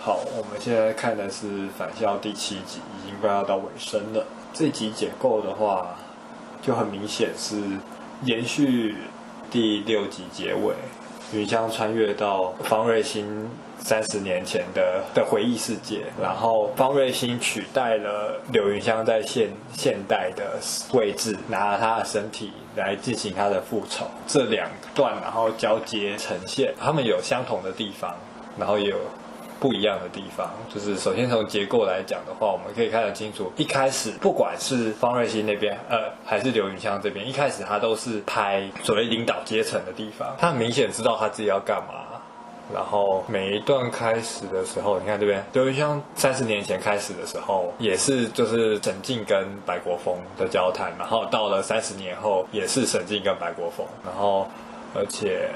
好，我们现在看的是《返校》第七集，已经快要到尾声了。这集解构的话，就很明显是延续第六集结尾，云香穿越到方瑞欣三十年前的的回忆世界，然后方瑞欣取代了柳云香在现现代的位置，拿了她的身体来进行他的复仇。这两段然后交接呈现，他们有相同的地方，然后也有。不一样的地方，就是首先从结构来讲的话，我们可以看得清楚。一开始，不管是方瑞欣那边，呃，还是刘云香这边，一开始他都是拍所谓领导阶层的地方，他很明显知道他自己要干嘛。然后每一段开始的时候，你看这边，刘云香三十年前开始的时候，也是就是沈静跟白国锋的交谈，然后到了三十年后，也是沈静跟白国锋，然后而且。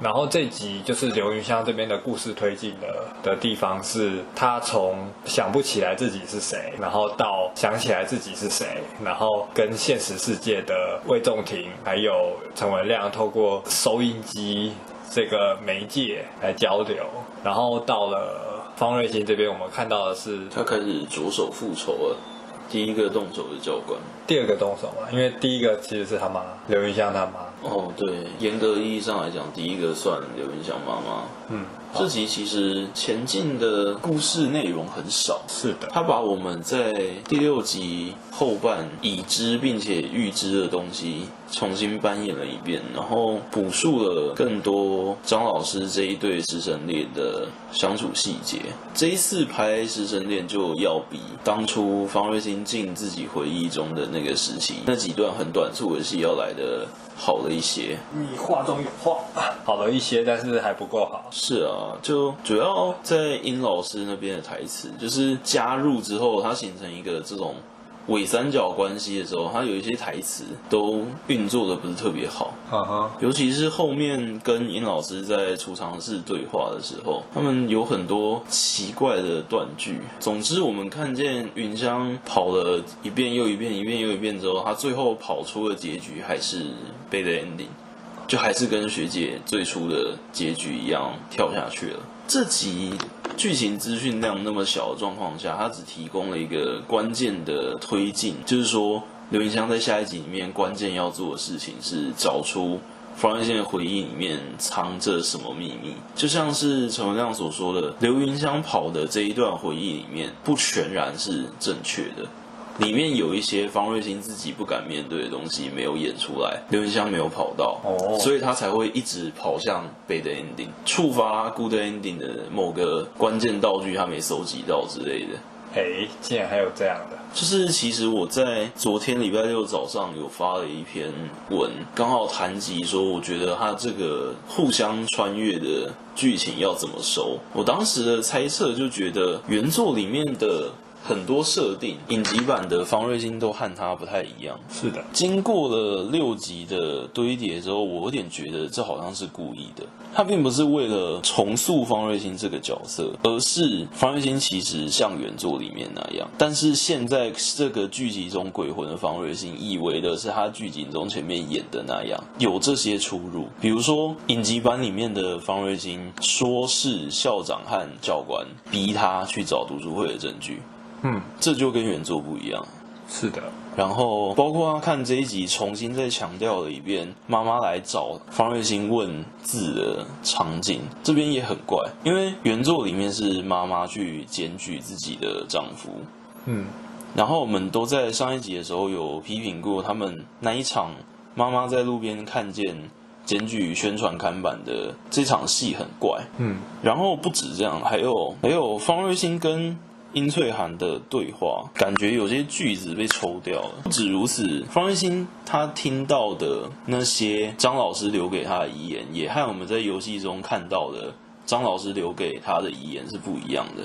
然后这集就是刘云香这边的故事推进的的地方，是他从想不起来自己是谁，然后到想起来自己是谁，然后跟现实世界的魏仲廷还有陈文亮透过收音机这个媒介来交流，然后到了方瑞欣这边，我们看到的是他开始着手复仇了。第一个动手的教官，第二个动手嘛，因为第一个其实是他妈刘云香他妈。哦，对，严格意义上来讲，第一个算刘云香妈妈。嗯。这集其实前进的故事内容很少，是的，他把我们在第六集后半已知并且预知的东西重新扮演了一遍，然后补述了更多张老师这一对师生恋的相处细节。这一次拍师生恋就要比当初方瑞欣进自己回忆中的那个时期那几段很短促的戏要来的好了一些。你话中有话，好了一些，但是还不够好。是啊。就主要在殷老师那边的台词，就是加入之后，它形成一个这种伪三角关系的时候，它有一些台词都运作的不是特别好。哈哈，尤其是后面跟尹老师在储藏室对话的时候，他们有很多奇怪的断句。总之，我们看见云香跑了一遍又一遍，一遍又一遍之后，他最后跑出的结局还是 bad ending。就还是跟学姐最初的结局一样跳下去了。这集剧情资讯量那么小的状况下，它只提供了一个关键的推进，就是说刘云香在下一集里面关键要做的事情是找出方芮欣的回忆里面藏着什么秘密。就像是陈文亮所说的，刘云香跑的这一段回忆里面不全然是正确的。里面有一些方瑞欣自己不敢面对的东西没有演出来，刘云香没有跑到，oh. 所以他才会一直跑向 bad ending，触发 good ending 的某个关键道具他没收集到之类的。哎，竟然还有这样的！就是其实我在昨天礼拜六早上有发了一篇文，刚好谈及说，我觉得他这个互相穿越的剧情要怎么收。我当时的猜测就觉得原作里面的。很多设定，影集版的方瑞欣都和他不太一样。是的，经过了六集的堆叠之后，我有点觉得这好像是故意的。他并不是为了重塑方瑞欣这个角色，而是方瑞欣其实像原作里面那样。但是现在这个剧集中鬼魂的方瑞欣，以为的是他剧集中前面演的那样，有这些出入。比如说影集版里面的方瑞欣，说是校长和教官逼他去找读书会的证据。嗯，这就跟原作不一样。是的，然后包括他看这一集，重新再强调了一遍妈妈来找方瑞欣问字的场景，这边也很怪，因为原作里面是妈妈去检举自己的丈夫。嗯，然后我们都在上一集的时候有批评过他们那一场妈妈在路边看见检举宣传看板的这场戏很怪。嗯，然后不止这样，还有还有方瑞欣跟。殷翠涵的对话，感觉有些句子被抽掉了。不止如此，方瑞欣他听到的那些张老师留给他的遗言，也和我们在游戏中看到的张老师留给他的遗言是不一样的。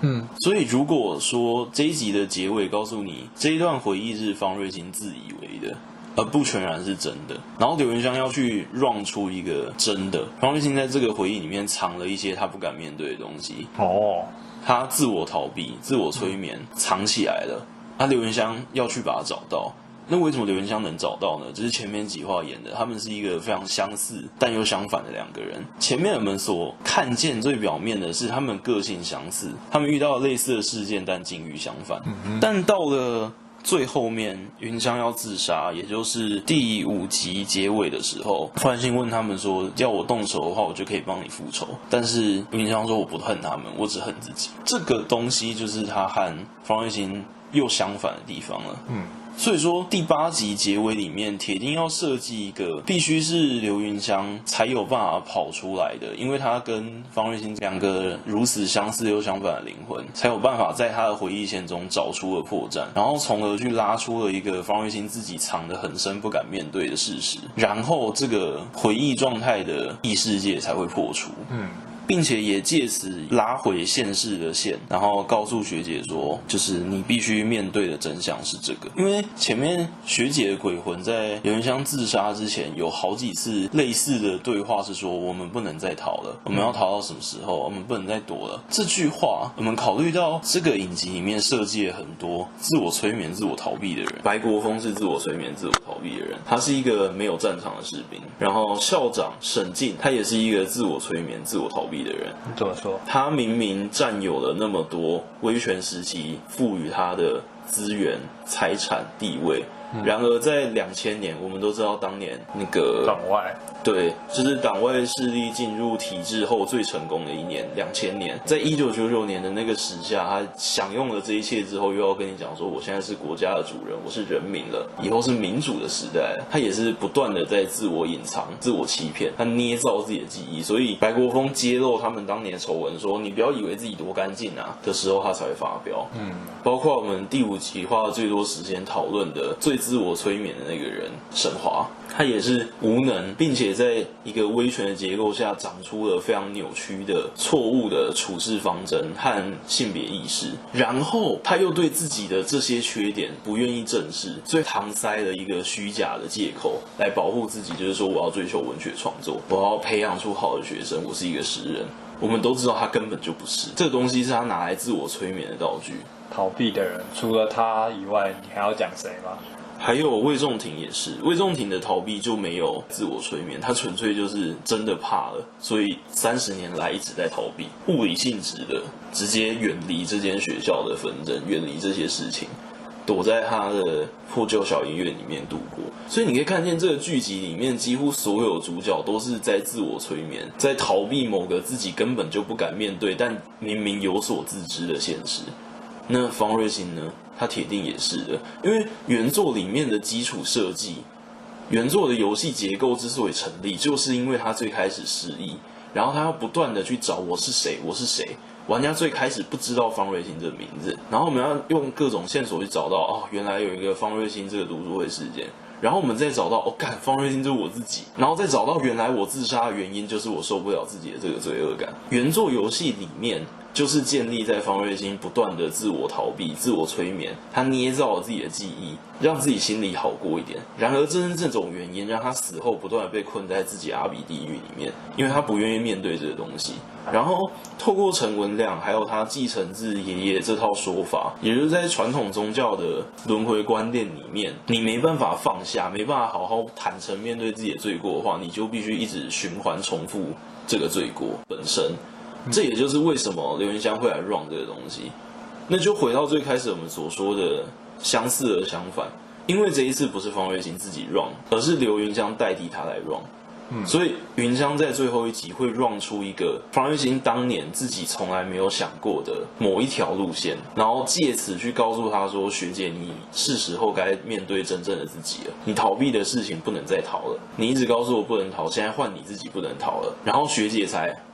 嗯，所以如果说这一集的结尾告诉你这一段回忆是方瑞欣自以为的，而不全然是真的，然后柳云香要去 run 出一个真的，方瑞欣在这个回忆里面藏了一些他不敢面对的东西。哦。他自我逃避、自我催眠，藏起来了。他刘元香要去把他找到，那为什么刘元香能找到呢？就是前面几话演的，他们是一个非常相似但又相反的两个人。前面我们所看见最表面的是他们个性相似，他们遇到了类似的事件，但境遇相反。嗯、但到了最后面，云香要自杀，也就是第五集结尾的时候，方芮欣问他们说：“要我动手的话，我就可以帮你复仇。”但是云香说：“我不恨他们，我只恨自己。”这个东西就是他和方锐行又相反的地方了。嗯。所以说，第八集结尾里面，铁定要设计一个必须是刘云香才有办法跑出来的，因为他跟方瑞欣两个如此相似又相反的灵魂，才有办法在他的回忆线中找出了破绽，然后从而去拉出了一个方瑞欣自己藏得很深、不敢面对的事实，然后这个回忆状态的异世界才会破除。嗯。并且也借此拉回现世的线，然后告诉学姐说，就是你必须面对的真相是这个。因为前面学姐的鬼魂在刘芸香自杀之前有好几次类似的对话，是说我们不能再逃了，我们要逃到什么时候？我们不能再躲了。这句话，我们考虑到这个影集里面设计了很多自我催眠、自我逃避的人。白国锋是自我催眠、自我逃避的人，他是一个没有战场的士兵。然后校长沈静，他也是一个自我催眠、自我逃避的人，怎么说？他明明占有了那么多威权时期赋予他的资源、财产、地位。然而，在两千年，我们都知道当年那个党外，对，就是党外势力进入体制后最成功的一年，两千年。在一九九九年的那个时下，他享用了这一切之后，又要跟你讲说，我现在是国家的主人，我是人民了，以后是民主的时代。他也是不断的在自我隐藏、自我欺骗，他捏造自己的记忆。所以，白国锋揭露他们当年的丑闻，说你不要以为自己多干净啊的时候，他才会发飙。嗯，包括我们第五集花了最多时间讨论的最。自我催眠的那个人沈华，他也是无能，并且在一个威权的结构下长出了非常扭曲的错误的处事方针和性别意识，然后他又对自己的这些缺点不愿意正视，所以搪塞了一个虚假的借口来保护自己，就是说我要追求文学创作，我要培养出好的学生，我是一个诗人。我们都知道他根本就不是，这个东西是他拿来自我催眠的道具。逃避的人除了他以外，你还要讲谁吗？还有魏仲廷也是，魏仲廷的逃避就没有自我催眠，他纯粹就是真的怕了，所以三十年来一直在逃避，物理性质的直接远离这间学校的纷争，远离这些事情，躲在他的破旧小医院里面度过。所以你可以看见这个剧集里面几乎所有主角都是在自我催眠，在逃避某个自己根本就不敢面对，但明明有所自知的现实。那方芮欣呢？他铁定也是的，因为原作里面的基础设计，原作的游戏结构之所以成立，就是因为他最开始失忆，然后他要不断的去找我是谁，我是谁。玩家最开始不知道方芮欣这个名字，然后我们要用各种线索去找到，哦，原来有一个方芮欣这个读书会事件，然后我们再找到，哦，干，方芮欣就是我自己，然后再找到原来我自杀的原因就是我受不了自己的这个罪恶感。原作游戏里面。就是建立在方芮欣不断的自我逃避、自我催眠，他捏造了自己的记忆，让自己心里好过一点。然而，正是这种原因，让他死后不断的被困在自己阿鼻地狱里面，因为他不愿意面对这个东西。然后，透过陈文亮还有他继承自爷爷这套说法，也就是在传统宗教的轮回观念里面，你没办法放下，没办法好好坦诚面对自己的罪过的话，你就必须一直循环重复这个罪过本身。这也就是为什么刘云香会来 run 这个东西，那就回到最开始我们所说的相似而相反，因为这一次不是方瑞欣自己 run，而是刘云香代替他来 run，嗯，所以云香在最后一集会 run 出一个方瑞欣当年自己从来没有想过的某一条路线，然后借此去告诉他说：“学姐，你是时候该面对真正的自己了，你逃避的事情不能再逃了，你一直告诉我不能逃，现在换你自己不能逃了。”然后学姐才棒。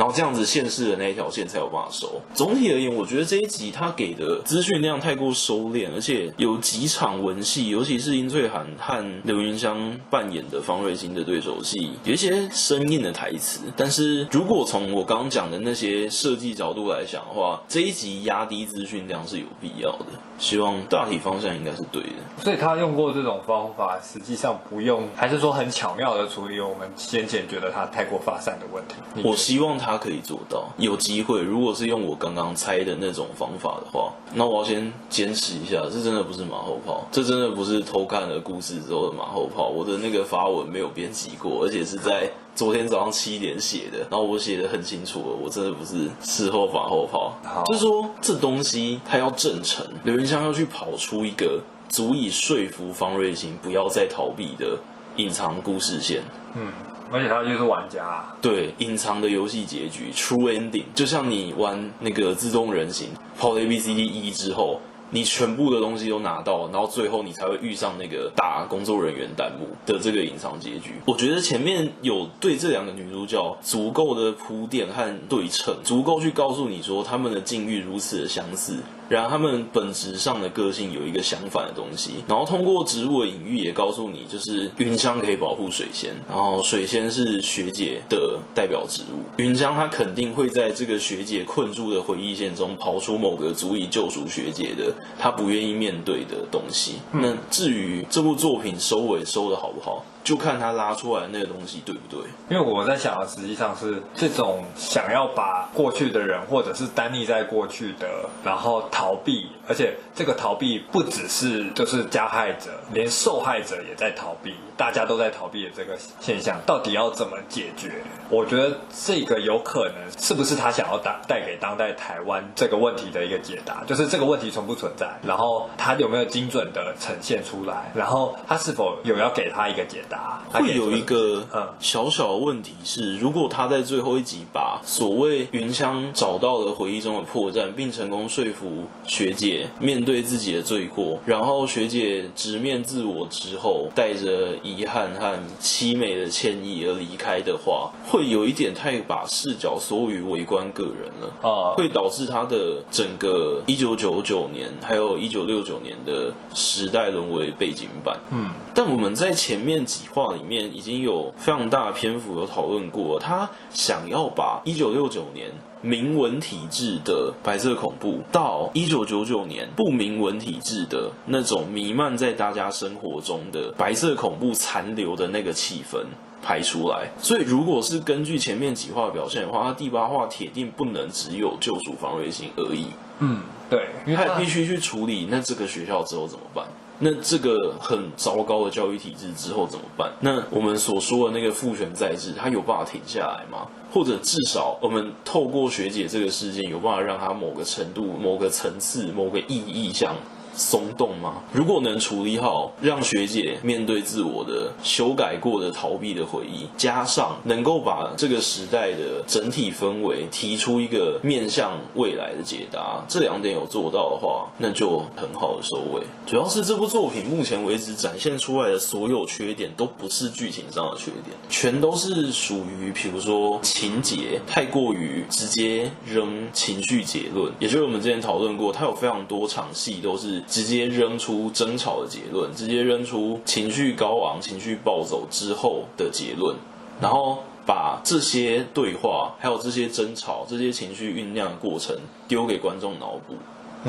然后这样子现世的那一条线才有办法收。总体而言，我觉得这一集他给的资讯量太过收敛，而且有几场文戏，尤其是殷翠涵和刘云香扮演的方瑞欣的对手戏，有一些生硬的台词。但是如果从我刚刚讲的那些设计角度来讲的话，这一集压低资讯量是有必要的。希望大体方向应该是对的。所以他用过这种方法，实际上不用，还是说很巧妙的处理我们先前觉得他太过发散的问题。我希望他。他可以做到。有机会，如果是用我刚刚猜的那种方法的话，那我要先坚持一下，这真的不是马后炮，这真的不是偷看了故事之后的马后炮。我的那个发文没有编辑过，而且是在昨天早上七点写的，然后我写的很清楚了，我真的不是事后马后炮。就是说，这东西它要正成，刘云香要去跑出一个足以说服方瑞欣不要再逃避的隐藏故事线。嗯。而且他就是玩家，对，隐藏的游戏结局，True Ending，就像你玩那个自动人形，跑了 A B C D E 之后。你全部的东西都拿到，然后最后你才会遇上那个打工作人员弹幕的这个隐藏结局。我觉得前面有对这两个女主角足够的铺垫和对称，足够去告诉你说她们的境遇如此的相似，然后他们本质上的个性有一个相反的东西。然后通过植物的隐喻也告诉你，就是云香可以保护水仙，然后水仙是学姐的代表植物。云香她肯定会在这个学姐困住的回忆线中刨出某个足以救赎学姐的。她不愿意面对的东西。那至于这部作品收尾收的好不好？就看他拉出来那个东西对不对？因为我在想的实际上是这种想要把过去的人，或者是单立在过去的，然后逃避，而且这个逃避不只是就是加害者，连受害者也在逃避，大家都在逃避的这个现象，到底要怎么解决？我觉得这个有可能是不是他想要带带给当代台湾这个问题的一个解答？就是这个问题存不存在，然后他有没有精准的呈现出来，然后他是否有要给他一个解答？会有一个小小的问题是，如果他在最后一集把所谓云香找到了回忆中的破绽，并成功说服学姐面对自己的罪过，然后学姐直面自我之后，带着遗憾和凄美的歉意而离开的话，会有一点太把视角缩于围观个人了啊，会导致他的整个一九九九年还有一九六九年的时代沦为背景板。嗯，但我们在前面几。话里面已经有非常大的篇幅有讨论过，他想要把一九六九年明文体制的白色恐怖，到一九九九年不明文体制的那种弥漫在大家生活中的白色恐怖残留的那个气氛排出来。所以，如果是根据前面几话表现的话，他第八话铁定不能只有救赎方芮欣而已。嗯，对，因为他必须去处理那这个学校之后怎么办？那这个很糟糕的教育体制之后怎么办？那我们所说的那个父权在制，它有办法停下来吗？或者至少我们透过学姐这个事件，有办法让它某个程度、某个层次、某个意义上。松动吗？如果能处理好，让学姐面对自我的修改过的逃避的回忆，加上能够把这个时代的整体氛围提出一个面向未来的解答，这两点有做到的话，那就很好的收尾。主要是这部作品目前为止展现出来的所有缺点，都不是剧情上的缺点，全都是属于比如说情节太过于直接扔情绪结论，也就是我们之前讨论过，它有非常多场戏都是。直接扔出争吵的结论，直接扔出情绪高昂、情绪暴走之后的结论，然后把这些对话、还有这些争吵、这些情绪酝酿的过程丢给观众脑补，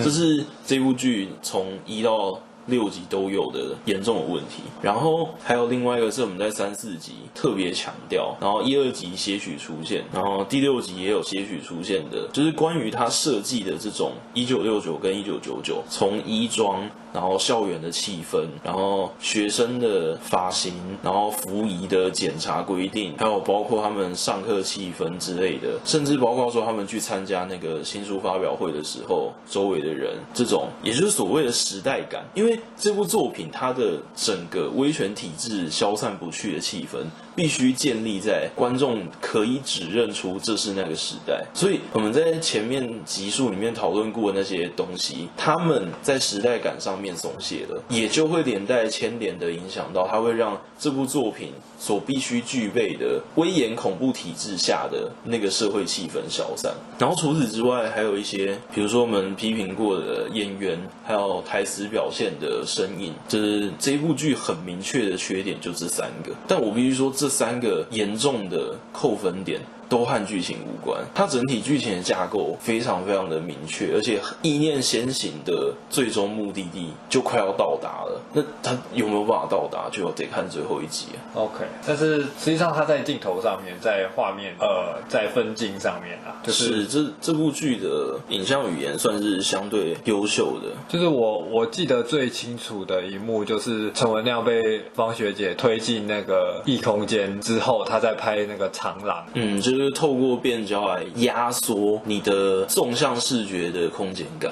这是这部剧从一到六集都有的严重的问题。然后还有另外一个是我们在三四集特别强调，然后一二集些许出现，然后第六集也有些许出现的，就是关于他设计的这种一九六九跟一九九九从衣装。然后校园的气氛，然后学生的发型，然后服仪的检查规定，还有包括他们上课气氛之类的，甚至包括说他们去参加那个新书发表会的时候，周围的人，这种也就是所谓的时代感。因为这部作品它的整个威权体制消散不去的气氛，必须建立在观众可以指认出这是那个时代。所以我们在前面集数里面讨论过的那些东西，他们在时代感上。面松懈了，也就会连带牵连的影响到，它会让这部作品所必须具备的威严恐怖体制下的那个社会气氛消散。然后除此之外，还有一些，比如说我们批评过的演员，还有台词表现的声音，就是这部剧很明确的缺点就这三个。但我必须说，这三个严重的扣分点。都和剧情无关。它整体剧情的架构非常非常的明确，而且意念先行的最终目的地就快要到达了。那它有没有办法到达，就得看最后一集啊。OK，但是实际上它在镜头上面，在画面呃，在分镜上面啊，就是，是这这部剧的影像语言算是相对优秀的。就是我我记得最清楚的一幕，就是陈文亮被方学姐推进那个异空间之后，他在拍那个长廊。嗯，就是透过变焦来压缩你的纵向视觉的空间感。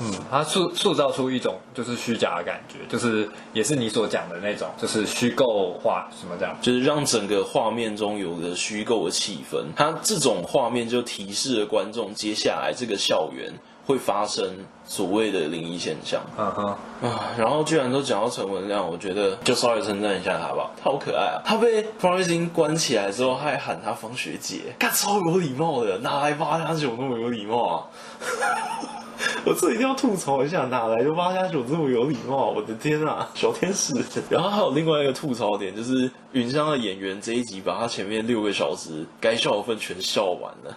嗯，它塑塑造出一种就是虚假的感觉，就是也是你所讲的那种，就是虚构化什么这样，就是让整个画面中有个虚构的气氛。它这种画面就提示了观众，接下来这个校园会发生所谓的灵异现象。嗯哼啊，然后居然都讲到陈文亮，我觉得就稍微称赞一下他吧，他好可爱啊！他被方瑞欣关起来之后，他还喊他方学姐，干超有礼貌的，哪来八加九那么有礼貌啊？我这一定要吐槽一下，哪来的八加九这么有礼貌？我的天啊，小天使！然后还有另外一个吐槽点，就是云香的演员这一集把他前面六个小时该笑的份全笑完了，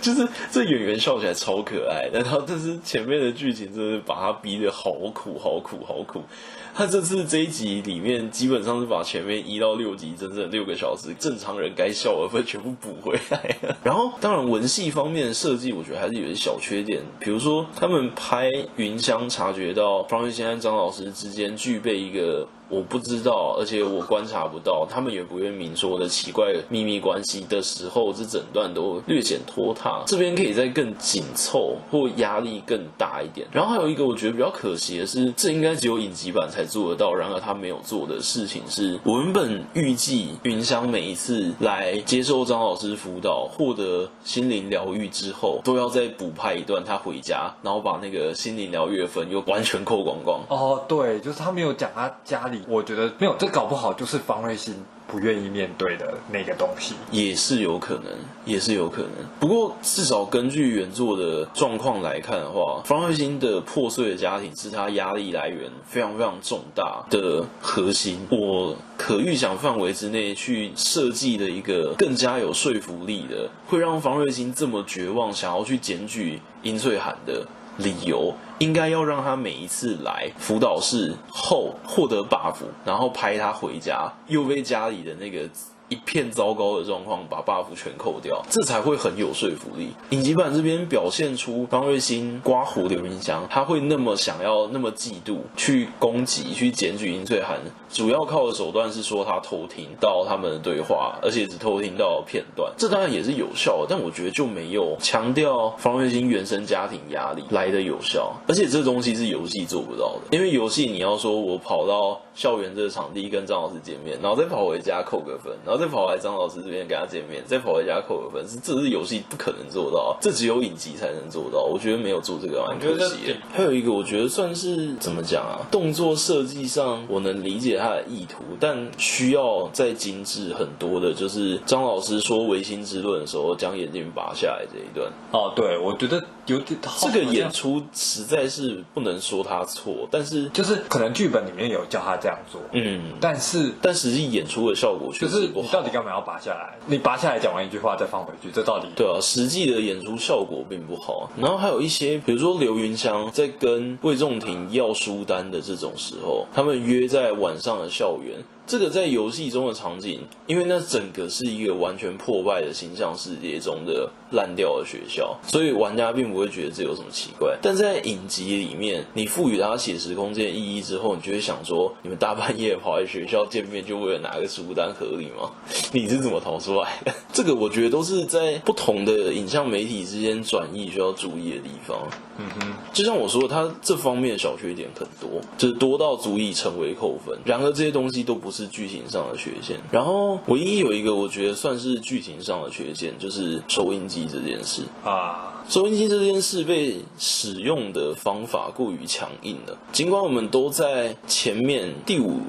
就是这演员笑起来超可爱，然后但是前面的剧情真的把他逼得好苦，好苦，好苦。他这次这一集里面，基本上是把前面一到六集整整六个小时正常人该笑的分全部补回来了。然后，当然文戏方面的设计，我觉得还是有些小缺点。比如说，他们拍云香察觉到方玉仙和张老师之间具备一个。我不知道，而且我观察不到，他们也不愿明说的奇怪秘密关系的时候，这整段都略显拖沓。这边可以再更紧凑，或压力更大一点。然后还有一个我觉得比较可惜的是，这应该只有影集版才才做得到，然而他没有做的事情是，我原本预计云香每一次来接受张老师辅导，获得心灵疗愈之后，都要再补拍一段他回家，然后把那个心灵疗愈的分又完全扣光光。哦，对，就是他没有讲他家里。我觉得没有，这搞不好就是方瑞欣不愿意面对的那个东西，也是有可能，也是有可能。不过至少根据原作的状况来看的话，方瑞欣的破碎的家庭是他压力来源非常非常重大的核心。我可预想范围之内去设计的一个更加有说服力的，会让方瑞欣这么绝望，想要去检举殷翠涵的。理由应该要让他每一次来辅导室后获得 buff，然后拍他回家，又被家里的那个。一片糟糕的状况，把 buff 全扣掉，这才会很有说服力。影集版这边表现出方芮欣刮胡刘云香，他会那么想要、那么嫉妒，去攻击、去检举殷翠涵，主要靠的手段是说他偷听到他们的对话，而且只偷听到片段，这当然也是有效的，但我觉得就没有强调方芮欣原生家庭压力来的有效，而且这东西是游戏做不到的，因为游戏你要说我跑到校园这个场地跟张老师见面，然后再跑回家扣个分，然后。再跑来张老师这边跟他见面，再跑回家扣个分，是这是游戏不可能做到，这只有影集才能做到。我觉得没有做这个蛮可惜。还有一个，我觉得算是怎么讲啊？动作设计上我能理解他的意图，但需要再精致很多的，就是张老师说唯心之论的时候，将眼镜拔下来这一段。哦，对，我觉得有点这个演出实在是不能说他错，但是就是可能剧本里面有叫他这样做，嗯，但是但实际演出的效果确实不好。到底干嘛要拔下来？你拔下来讲完一句话再放回去，这到底？对啊，实际的演出效果并不好。然后还有一些，比如说刘云香在跟魏仲廷要书单的这种时候，他们约在晚上的校园。这个在游戏中的场景，因为那整个是一个完全破败的形象世界中的烂掉的学校，所以玩家并不会觉得这有什么奇怪。但在影集里面，你赋予它写实空间意义之后，你就会想说：你们大半夜跑来学校见面，就为了拿个书单合理吗？你是怎么逃出来的？这个我觉得都是在不同的影像媒体之间转译需要注意的地方。嗯哼，就像我说的，它这方面的小缺点很多，就是多到足以成为扣分。然而这些东西都不是。是剧情上的缺陷，然后唯一有一个我觉得算是剧情上的缺陷，就是收音机这件事啊。收音机这件事被使用的方法过于强硬了。尽管我们都在前面第五、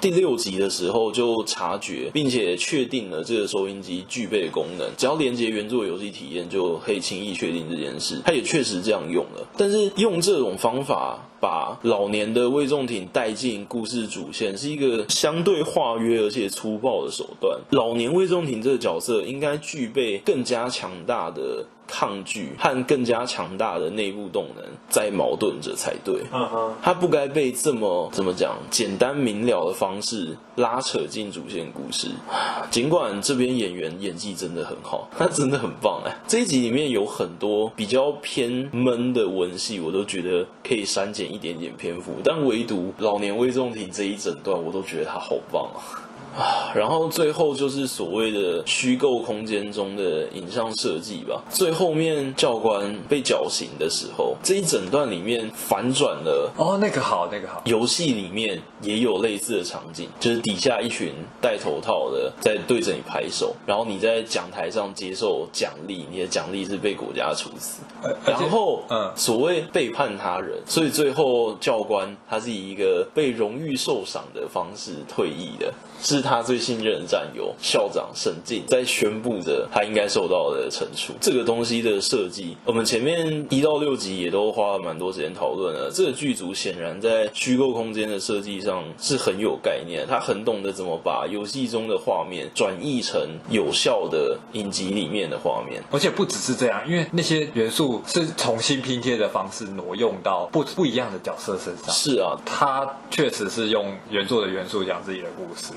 第六集的时候就察觉，并且确定了这个收音机具备的功能，只要连接原作游戏体验就可以轻易确定这件事。它也确实这样用了，但是用这种方法。把老年的魏仲廷带进故事主线，是一个相对化约而且粗暴的手段。老年魏仲廷这个角色应该具备更加强大的。抗拒和更加强大的内部动能在矛盾着才对。嗯哼，他不该被这么怎么讲简单明了的方式拉扯进主线故事。尽管这边演员演技真的很好，他真的很棒哎。这一集里面有很多比较偏闷的文戏，我都觉得可以删减一点点篇幅，但唯独老年魏仲廷这一整段，我都觉得他好棒啊。啊，然后最后就是所谓的虚构空间中的影像设计吧。最后面教官被绞刑的时候，这一整段里面反转了。哦，那个好，那个好。游戏里面也有类似的场景，就是底下一群戴头套的在对着你拍手，然后你在讲台上接受奖励，你的奖励是被国家处死。然后，嗯，所谓背叛他人，所以最后教官他是以一个被荣誉受赏的方式退役的。是他最信任的战友校长沈静在宣布着他应该受到的惩处。这个东西的设计，我们前面一到六集也都花了蛮多时间讨论了。这个剧组显然在虚构空间的设计上是很有概念，他很懂得怎么把游戏中的画面转译成有效的影集里面的画面。而且不只是这样，因为那些元素是重新拼贴的方式挪用到不不一样的角色身上。是啊，他确实是用原作的元素讲自己的故事。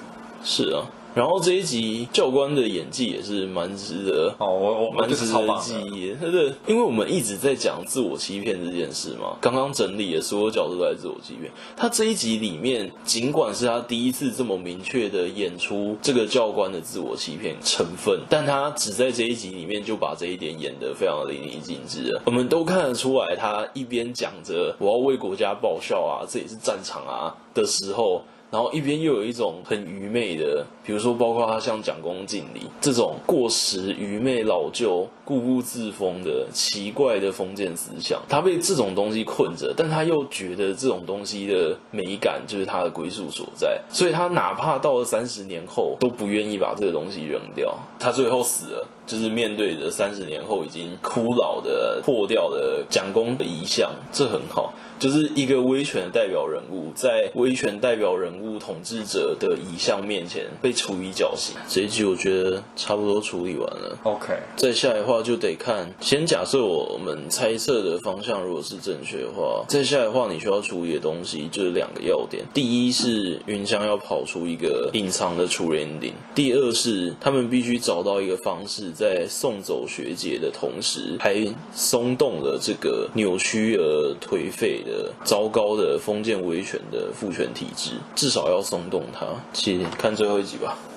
是啊，然后这一集教官的演技也是蛮值得哦，我我蛮值得记忆。他的，因为我们一直在讲自我欺骗这件事嘛，刚刚整理的所有角度都在自我欺骗。他这一集里面，尽管是他第一次这么明确的演出这个教官的自我欺骗成分，但他只在这一集里面就把这一点演得非常的淋漓尽致了。我们都看得出来，他一边讲着我要为国家报效啊，这也是战场啊的时候。然后一边又有一种很愚昧的，比如说包括他像蒋公敬礼这种过时、愚昧、老旧、固步自封的奇怪的封建思想，他被这种东西困着，但他又觉得这种东西的美感就是他的归宿所在，所以他哪怕到了三十年后都不愿意把这个东西扔掉。他最后死了，就是面对着三十年后已经枯老的破掉的蒋公的遗像，这很好。就是一个威权的代表人物，在威权代表人物统治者的遗像面前被处以绞刑。这一集我觉得差不多处理完了。OK，再下来的话就得看。先假设我们猜测的方向如果是正确的话，再下来的话你需要处理的东西就是两个要点。第一是云香要跑出一个隐藏的 true ending，第二是他们必须找到一个方式，在送走学姐的同时，还松动了这个扭曲而颓废的糟糕的封建威权的父权体制，至少要松动它。请看最后一集吧。